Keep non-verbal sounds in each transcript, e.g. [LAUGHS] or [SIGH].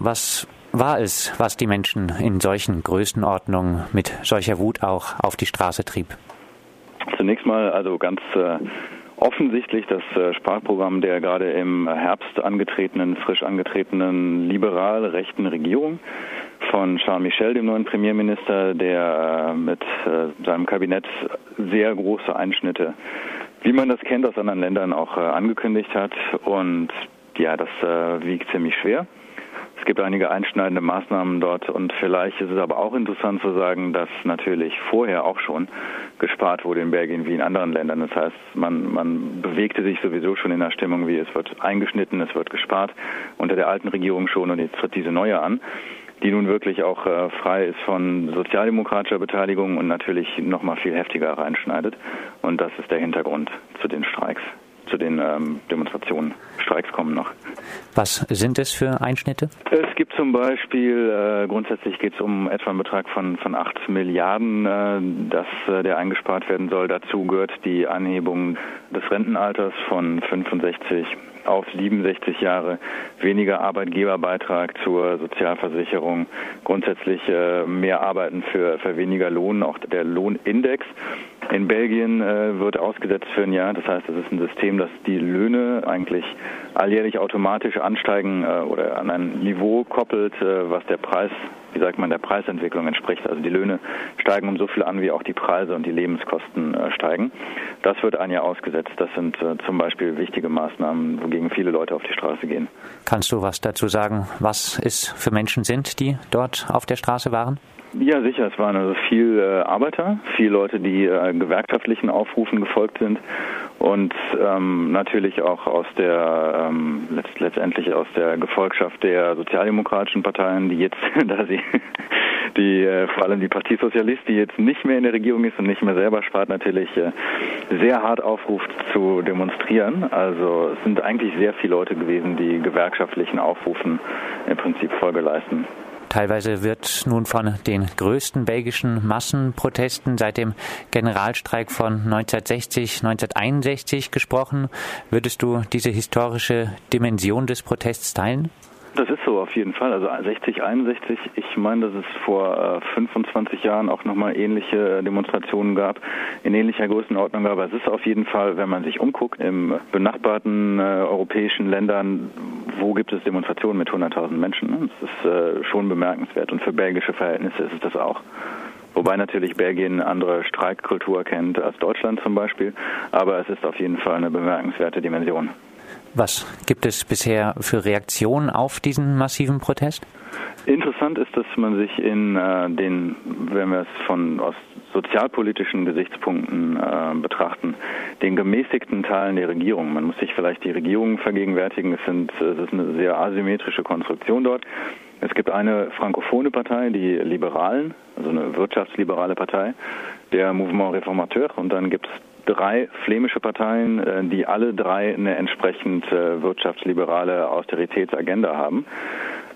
Was war es, was die Menschen in solchen Größenordnungen mit solcher Wut auch auf die Straße trieb? Zunächst mal also ganz äh, offensichtlich das äh, Sparprogramm der gerade im Herbst angetretenen, frisch angetretenen liberal-rechten Regierung von Charles Michel, dem neuen Premierminister, der äh, mit äh, seinem Kabinett sehr große Einschnitte, wie man das kennt aus anderen Ländern, auch äh, angekündigt hat. Und ja, das äh, wiegt ziemlich schwer. Es gibt einige einschneidende Maßnahmen dort und vielleicht ist es aber auch interessant zu sagen, dass natürlich vorher auch schon gespart wurde in Belgien wie in anderen Ländern. Das heißt, man, man bewegte sich sowieso schon in der Stimmung, wie es wird eingeschnitten, es wird gespart unter der alten Regierung schon und jetzt tritt diese neue an die nun wirklich auch äh, frei ist von sozialdemokratischer Beteiligung und natürlich noch mal viel heftiger reinschneidet. Und das ist der Hintergrund zu den Streiks zu den ähm, Demonstrationen. Streiks kommen noch. Was sind es für Einschnitte? Es gibt zum Beispiel, äh, grundsätzlich geht es um etwa einen Betrag von, von 8 Milliarden, äh, dass äh, der eingespart werden soll. Dazu gehört die Anhebung des Rentenalters von 65 auf 67 Jahre, weniger Arbeitgeberbeitrag zur Sozialversicherung, grundsätzlich äh, mehr Arbeiten für, für weniger Lohn, auch der Lohnindex. In Belgien äh, wird ausgesetzt für ein Jahr. Das heißt, es ist ein System, das die Löhne eigentlich alljährlich automatisch ansteigen äh, oder an ein Niveau koppelt, was der Preis, wie sagt man, der Preisentwicklung entspricht. Also die Löhne steigen um so viel an, wie auch die Preise und die Lebenskosten äh, steigen. Das wird ein Jahr ausgesetzt. Das sind äh, zum Beispiel wichtige Maßnahmen, wogegen viele Leute auf die Straße gehen. Kannst du was dazu sagen, was es für Menschen sind, die dort auf der Straße waren? Ja, sicher. Es waren also viel äh, Arbeiter, viele Leute, die gewerkschaftlichen Aufrufen gefolgt sind und ähm, natürlich auch aus der ähm, letzt, letztendlich aus der Gefolgschaft der sozialdemokratischen Parteien, die jetzt, [LAUGHS] da sie die äh, vor allem die Partie Sozialist, die jetzt nicht mehr in der Regierung ist und nicht mehr selber spart, natürlich äh, sehr hart aufruft zu demonstrieren. Also es sind eigentlich sehr viele Leute gewesen, die gewerkschaftlichen Aufrufen im Prinzip Folge leisten. Teilweise wird nun von den größten belgischen Massenprotesten seit dem Generalstreik von 1960, 1961 gesprochen. Würdest du diese historische Dimension des Protests teilen? Das ist so auf jeden Fall. Also 60, 61. Ich meine, dass es vor 25 äh, Jahren auch nochmal ähnliche Demonstrationen gab, in ähnlicher Größenordnung. Aber es ist auf jeden Fall, wenn man sich umguckt, im benachbarten äh, europäischen Ländern, wo gibt es Demonstrationen mit 100.000 Menschen? Ne? Das ist äh, schon bemerkenswert. Und für belgische Verhältnisse ist es das auch. Wobei natürlich Belgien eine andere Streikkultur kennt als Deutschland zum Beispiel. Aber es ist auf jeden Fall eine bemerkenswerte Dimension. Was gibt es bisher für Reaktionen auf diesen massiven Protest? Interessant ist, dass man sich in äh, den, wenn wir es von aus sozialpolitischen Gesichtspunkten äh, betrachten, den gemäßigten Teilen der Regierung. Man muss sich vielleicht die Regierung vergegenwärtigen. Es, sind, es ist eine sehr asymmetrische Konstruktion dort. Es gibt eine frankophone Partei, die Liberalen, also eine wirtschaftsliberale Partei, der Mouvement Réformateur, und dann gibt es drei flämische Parteien, äh, die alle drei eine entsprechend äh, wirtschaftsliberale Austeritätsagenda haben,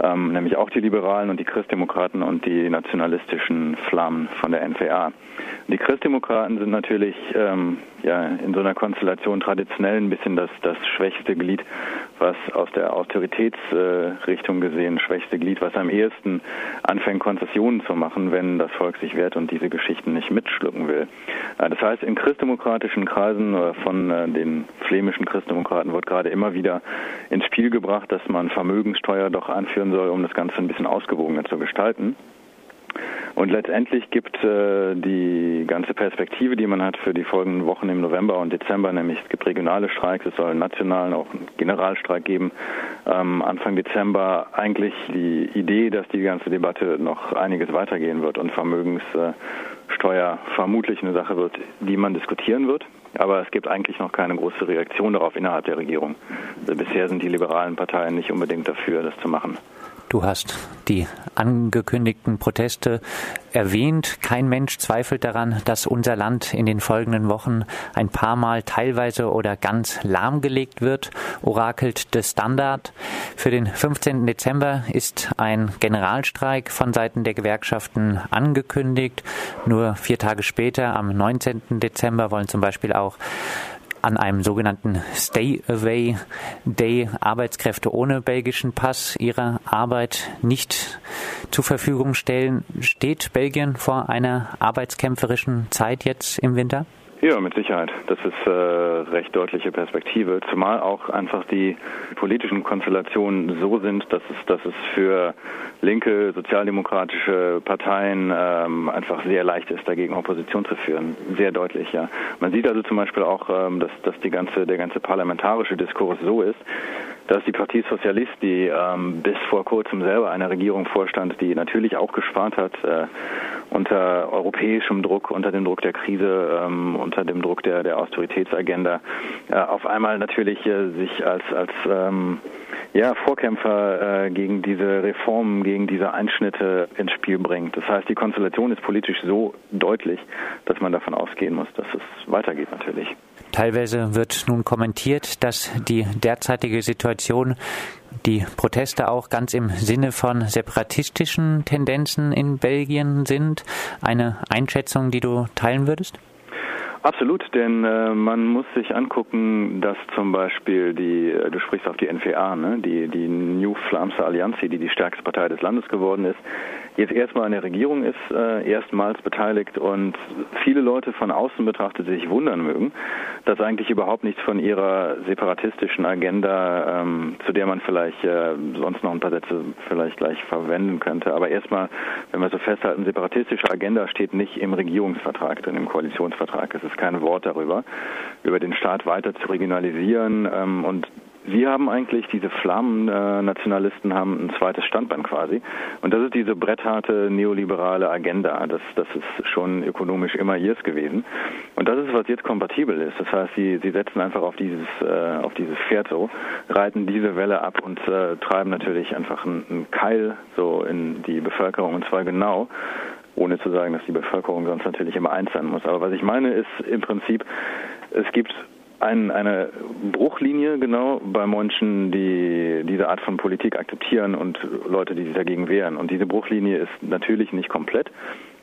ähm, nämlich auch die Liberalen und die Christdemokraten und die nationalistischen Flammen von der NVA. Die Christdemokraten sind natürlich ähm, ja, in so einer Konstellation traditionell ein bisschen das, das schwächste Glied, was aus der Austeritätsrichtung äh, gesehen, schwächste Glied, was am ehesten anfängt, Konzessionen zu machen, wenn das Volk sich wehrt und diese Geschichten nicht mitschlucken will. Äh, das heißt, in christdemokratischen Kreisen oder von äh, den flämischen Christdemokraten wird gerade immer wieder ins Spiel gebracht, dass man Vermögenssteuer doch anführen soll, um das Ganze ein bisschen ausgewogener zu gestalten. Und letztendlich gibt äh, die ganze Perspektive, die man hat für die folgenden Wochen im November und Dezember, nämlich es gibt regionale Streiks, es soll einen nationalen, auch einen Generalstreik geben, ähm, Anfang Dezember eigentlich die Idee, dass die ganze Debatte noch einiges weitergehen wird und Vermögenssteuer vermutlich eine Sache wird, die man diskutieren wird. Aber es gibt eigentlich noch keine große Reaktion darauf innerhalb der Regierung. Also bisher sind die liberalen Parteien nicht unbedingt dafür, das zu machen. Du hast die angekündigten Proteste erwähnt. Kein Mensch zweifelt daran, dass unser Land in den folgenden Wochen ein paar Mal teilweise oder ganz lahmgelegt wird, orakelt de Standard. Für den 15. Dezember ist ein Generalstreik von Seiten der Gewerkschaften angekündigt. Nur vier Tage später, am 19. Dezember, wollen zum Beispiel auch an einem sogenannten Stay Away Day Arbeitskräfte ohne belgischen Pass ihre Arbeit nicht zur Verfügung stellen. Steht Belgien vor einer arbeitskämpferischen Zeit jetzt im Winter? Ja, mit Sicherheit. Das ist äh, recht deutliche Perspektive, zumal auch einfach die politischen Konstellationen so sind, dass es, dass es für linke sozialdemokratische Parteien ähm, einfach sehr leicht ist, dagegen Opposition zu führen. Sehr deutlich, ja. Man sieht also zum Beispiel auch, ähm, dass, dass die ganze, der ganze parlamentarische Diskurs so ist, dass die Partie Sozialist, die ähm, bis vor kurzem selber einer Regierung vorstand, die natürlich auch gespart hat, äh, unter europäischem Druck, unter dem Druck der Krise, ähm, unter dem Druck der, der Austeritätsagenda, äh, auf einmal natürlich äh, sich als, als ähm, ja, Vorkämpfer äh, gegen diese Reformen, gegen diese Einschnitte ins Spiel bringt. Das heißt, die Konstellation ist politisch so deutlich, dass man davon ausgehen muss, dass es weitergeht natürlich. Teilweise wird nun kommentiert, dass die derzeitige Situation, die Proteste auch ganz im Sinne von separatistischen Tendenzen in Belgien sind. Eine Einschätzung, die du teilen würdest? Absolut, denn äh, man muss sich angucken, dass zum Beispiel die, äh, du sprichst auf die NVA, ne, die, die New Flamse Allianz, die die stärkste Partei des Landes geworden ist, jetzt erstmal in der Regierung ist, äh, erstmals beteiligt und viele Leute von außen betrachtet sich wundern mögen, dass eigentlich überhaupt nichts von ihrer separatistischen Agenda, ähm, zu der man vielleicht äh, sonst noch ein paar Sätze vielleicht gleich verwenden könnte, aber erstmal, wenn wir so festhalten, separatistische Agenda steht nicht im Regierungsvertrag, denn im Koalitionsvertrag. Ist es kein Wort darüber, über den Staat weiter zu regionalisieren ähm, und Sie haben eigentlich, diese Flammen-Nationalisten haben ein zweites Standbein quasi. Und das ist diese brettharte neoliberale Agenda. Das, das ist schon ökonomisch immer ihrs gewesen. Und das ist, was jetzt kompatibel ist. Das heißt, sie, sie setzen einfach auf dieses, äh, auf dieses Pferd so, reiten diese Welle ab und äh, treiben natürlich einfach einen, einen Keil so in die Bevölkerung. Und zwar genau ohne zu sagen, dass die Bevölkerung sonst natürlich immer eins sein muss. Aber was ich meine ist im Prinzip, es gibt ein, eine Bruchlinie genau bei Menschen, die diese Art von Politik akzeptieren und Leute, die sich dagegen wehren. Und diese Bruchlinie ist natürlich nicht komplett,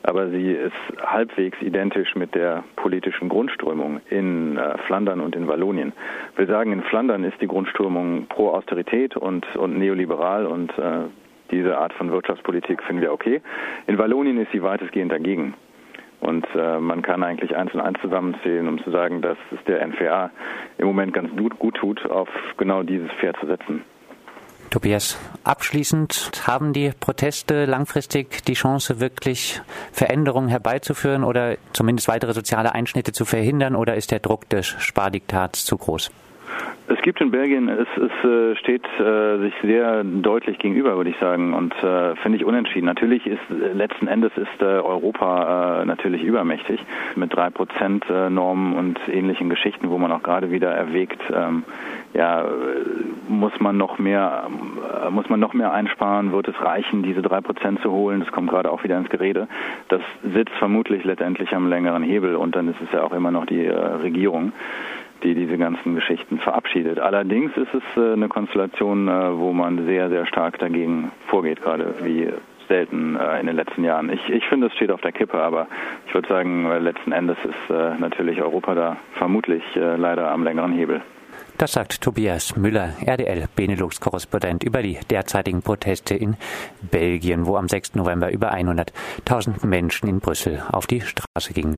aber sie ist halbwegs identisch mit der politischen Grundströmung in äh, Flandern und in Wallonien. Wir sagen, in Flandern ist die Grundströmung pro Austerität und, und neoliberal und äh, diese Art von Wirtschaftspolitik finden wir okay. In Wallonien ist sie weitestgehend dagegen. Und äh, man kann eigentlich eins und eins zusammenzählen, um zu sagen, dass es der NVA im Moment ganz gut, gut tut, auf genau dieses Pferd zu setzen. Tobias, abschließend haben die Proteste langfristig die Chance, wirklich Veränderungen herbeizuführen oder zumindest weitere soziale Einschnitte zu verhindern oder ist der Druck des Spardiktats zu groß? Es gibt in Belgien, es, es äh, steht äh, sich sehr deutlich gegenüber, würde ich sagen, und äh, finde ich unentschieden. Natürlich ist letzten Endes ist äh, Europa äh, natürlich übermächtig mit drei Prozent äh, Normen und ähnlichen Geschichten, wo man auch gerade wieder erwägt, ähm, ja, muss man noch mehr, muss man noch mehr einsparen? Wird es reichen, diese drei Prozent zu holen? Das kommt gerade auch wieder ins Gerede. Das sitzt vermutlich letztendlich am längeren Hebel und dann ist es ja auch immer noch die Regierung die diese ganzen Geschichten verabschiedet. Allerdings ist es äh, eine Konstellation, äh, wo man sehr, sehr stark dagegen vorgeht, gerade wie selten äh, in den letzten Jahren. Ich, ich finde, es steht auf der Kippe, aber ich würde sagen, letzten Endes ist natürlich Europa da vermutlich leider am längeren Hebel. Das sagt Tobias Müller, RDL Benelux-Korrespondent über die derzeitigen Proteste in Belgien, wo am 6. November über 100.000 Menschen in Brüssel auf die Straße gingen.